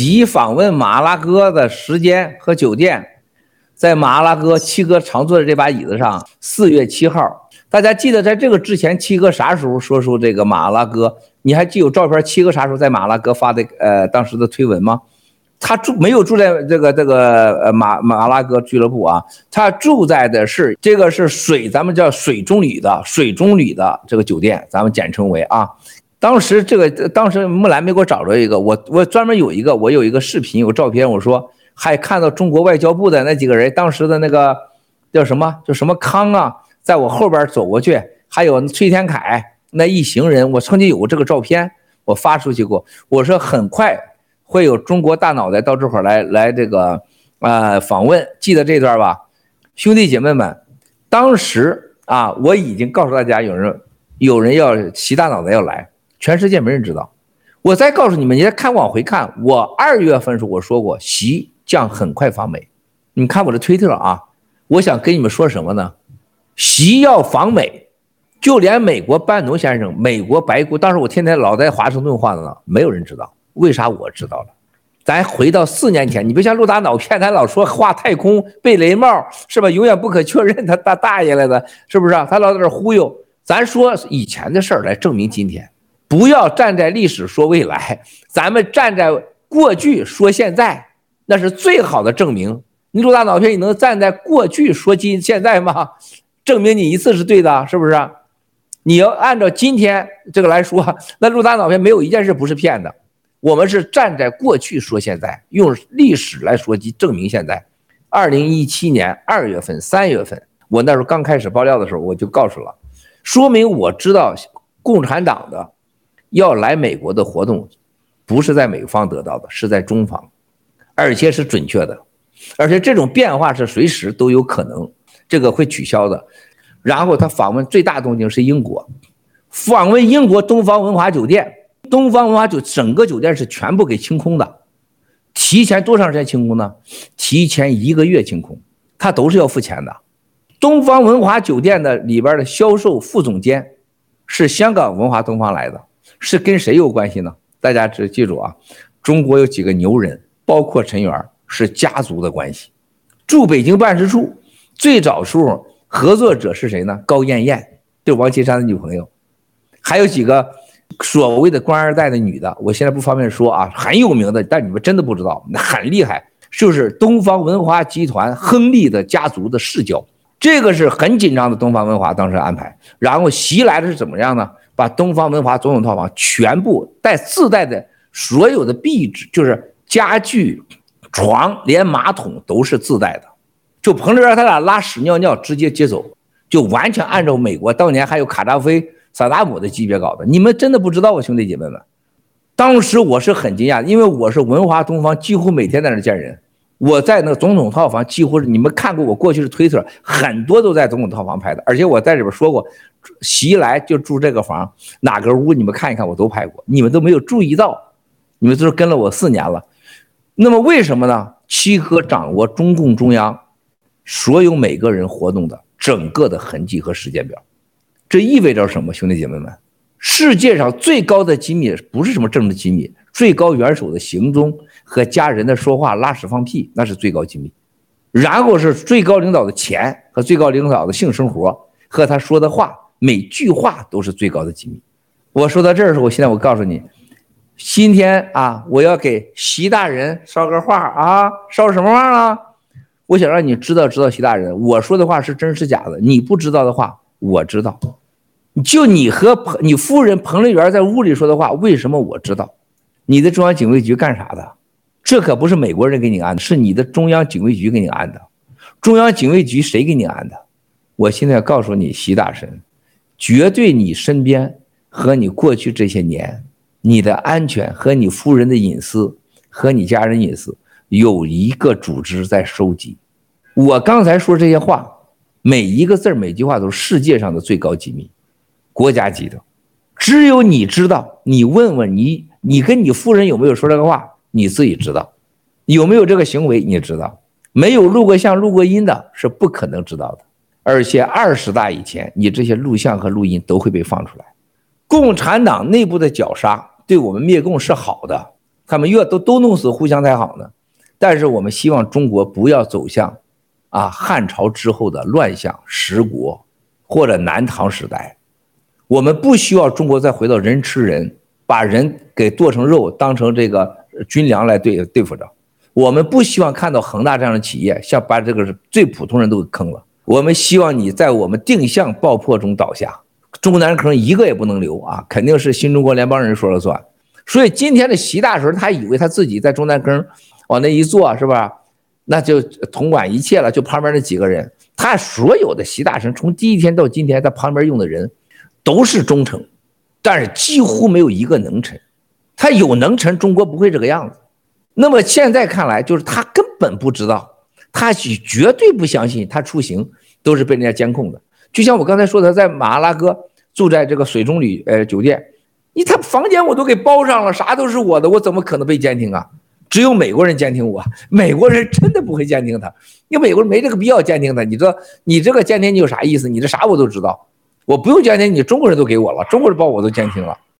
习访问马拉哥的时间和酒店，在马拉哥七哥常坐的这把椅子上。四月七号，大家记得在这个之前，七哥啥时候说出这个马拉哥？你还记有照片？七哥啥时候在马拉哥发的？呃，当时的推文吗？他住没有住在这个这个呃马马拉哥俱乐部啊？他住在的是这个是水，咱们叫水中旅的水中旅的这个酒店，咱们简称为啊。当时这个，当时木兰没给我找着一个，我我专门有一个，我有一个视频，有照片，我说还看到中国外交部的那几个人，当时的那个叫什么，叫什么康啊，在我后边走过去，还有崔天凯那一行人，我曾经有过这个照片，我发出去过，我说很快会有中国大脑袋到这会儿来来这个啊、呃、访问，记得这段吧，兄弟姐妹们，当时啊我已经告诉大家，有人有人要习大脑袋要来。全世界没人知道，我再告诉你们，你再看往回看，我二月份时候我说过，习将很快访美。你看我的推特啊，我想跟你们说什么呢？习要访美，就连美国班农先生、美国白宫，当时我天天老在华盛顿晃呢，没有人知道。为啥我知道了？咱回到四年前，你别像陆大脑骗咱老说画太空贝雷帽是吧？永远不可确认他大大爷来的，是不是？他老在这忽悠。咱说以前的事儿来证明今天。不要站在历史说未来，咱们站在过去说现在，那是最好的证明。你陆大脑片，你能站在过去说今现在吗？证明你一次是对的，是不是？你要按照今天这个来说，那陆大脑片没有一件事不是骗的。我们是站在过去说现在，用历史来说及证明现在。二零一七年二月份、三月份，我那时候刚开始爆料的时候，我就告诉了，说明我知道共产党的。要来美国的活动，不是在美方得到的，是在中方，而且是准确的，而且这种变化是随时都有可能，这个会取消的。然后他访问最大动静是英国，访问英国东方文华酒店，东方文华酒整个酒店是全部给清空的，提前多长时间清空呢？提前一个月清空，他都是要付钱的。东方文华酒店的里边的销售副总监是香港文华东方来的。是跟谁有关系呢？大家只记住啊，中国有几个牛人，包括陈元，是家族的关系。驻北京办事处最早时候合作者是谁呢？高艳艳，就王岐山的女朋友。还有几个所谓的官二代的女的，我现在不方便说啊，很有名的，但你们真的不知道，很厉害，就是东方文华集团亨利的家族的世交。这个是很紧张的，东方文华当时安排，然后袭来的是怎么样呢？把东方文华总统套房全部带自带的所有的壁纸，就是家具、床，连马桶都是自带的。就彭丽媛他俩拉屎尿尿直接接走，就完全按照美国当年还有卡扎菲、萨达姆的级别搞的。你们真的不知道啊，兄弟姐妹们！当时我是很惊讶，因为我是文华东方，几乎每天在那见人。我在那个总统套房，几乎是你们看过我过去的推特，很多都在总统套房拍的。而且我在里边说过，习来就住这个房，哪个屋你们看一看，我都拍过，你们都没有注意到，你们都是跟了我四年了。那么为什么呢？七哥掌握中共中央所有每个人活动的整个的痕迹和时间表，这意味着什么？兄弟姐妹们，世界上最高的机密不是什么政治机密，最高元首的行踪。和家人的说话、拉屎、放屁，那是最高机密。然后是最高领导的钱和最高领导的性生活和他说的话，每句话都是最高的机密。我说到这儿的时候，我现在我告诉你，今天啊，我要给习大人捎个话啊，捎什么话啊？我想让你知道知道习大人，我说的话是真是假的。你不知道的话，我知道。就你和彭你夫人彭丽媛在屋里说的话，为什么我知道？你的中央警卫局干啥的？这可不是美国人给你安的，是你的中央警卫局给你安的。中央警卫局谁给你安的？我现在告诉你，习大神，绝对你身边和你过去这些年，你的安全和你夫人的隐私和你家人隐私，有一个组织在收集。我刚才说这些话，每一个字每句话都是世界上的最高机密，国家级的，只有你知道。你问问你，你跟你夫人有没有说这个话？你自己知道，有没有这个行为？你知道，没有录过像、录过音的，是不可能知道的。而且二十大以前，你这些录像和录音都会被放出来。共产党内部的绞杀对我们灭共是好的，他们越都都弄死互相才好呢。但是我们希望中国不要走向啊汉朝之后的乱象、十国或者南唐时代。我们不需要中国再回到人吃人，把人给剁成肉当成这个军粮来对对付着。我们不希望看到恒大这样的企业像把这个最普通人都给坑了。我们希望你在我们定向爆破中倒下，中国男人可能一个也不能留啊，肯定是新中国联邦人说了算。所以今天的习大神，他以为他自己在中南坑往那一坐，是吧？那就统管一切了。就旁边那几个人，他所有的习大神从第一天到今天，他旁边用的人都是忠臣，但是几乎没有一个能臣。他有能臣，中国不会这个样子。那么现在看来，就是他根本不知道，他绝对不相信他出行都是被人家监控的。就像我刚才说的，在马阿拉哥住在这个水中旅呃酒店。你他房间我都给包上了，啥都是我的，我怎么可能被监听啊？只有美国人监听我，美国人真的不会监听他，因为美国人没这个必要监听他。你说你这个监听你有啥意思？你这啥我都知道，我不用监听，你中国人都给我了，中国人把我都监听了。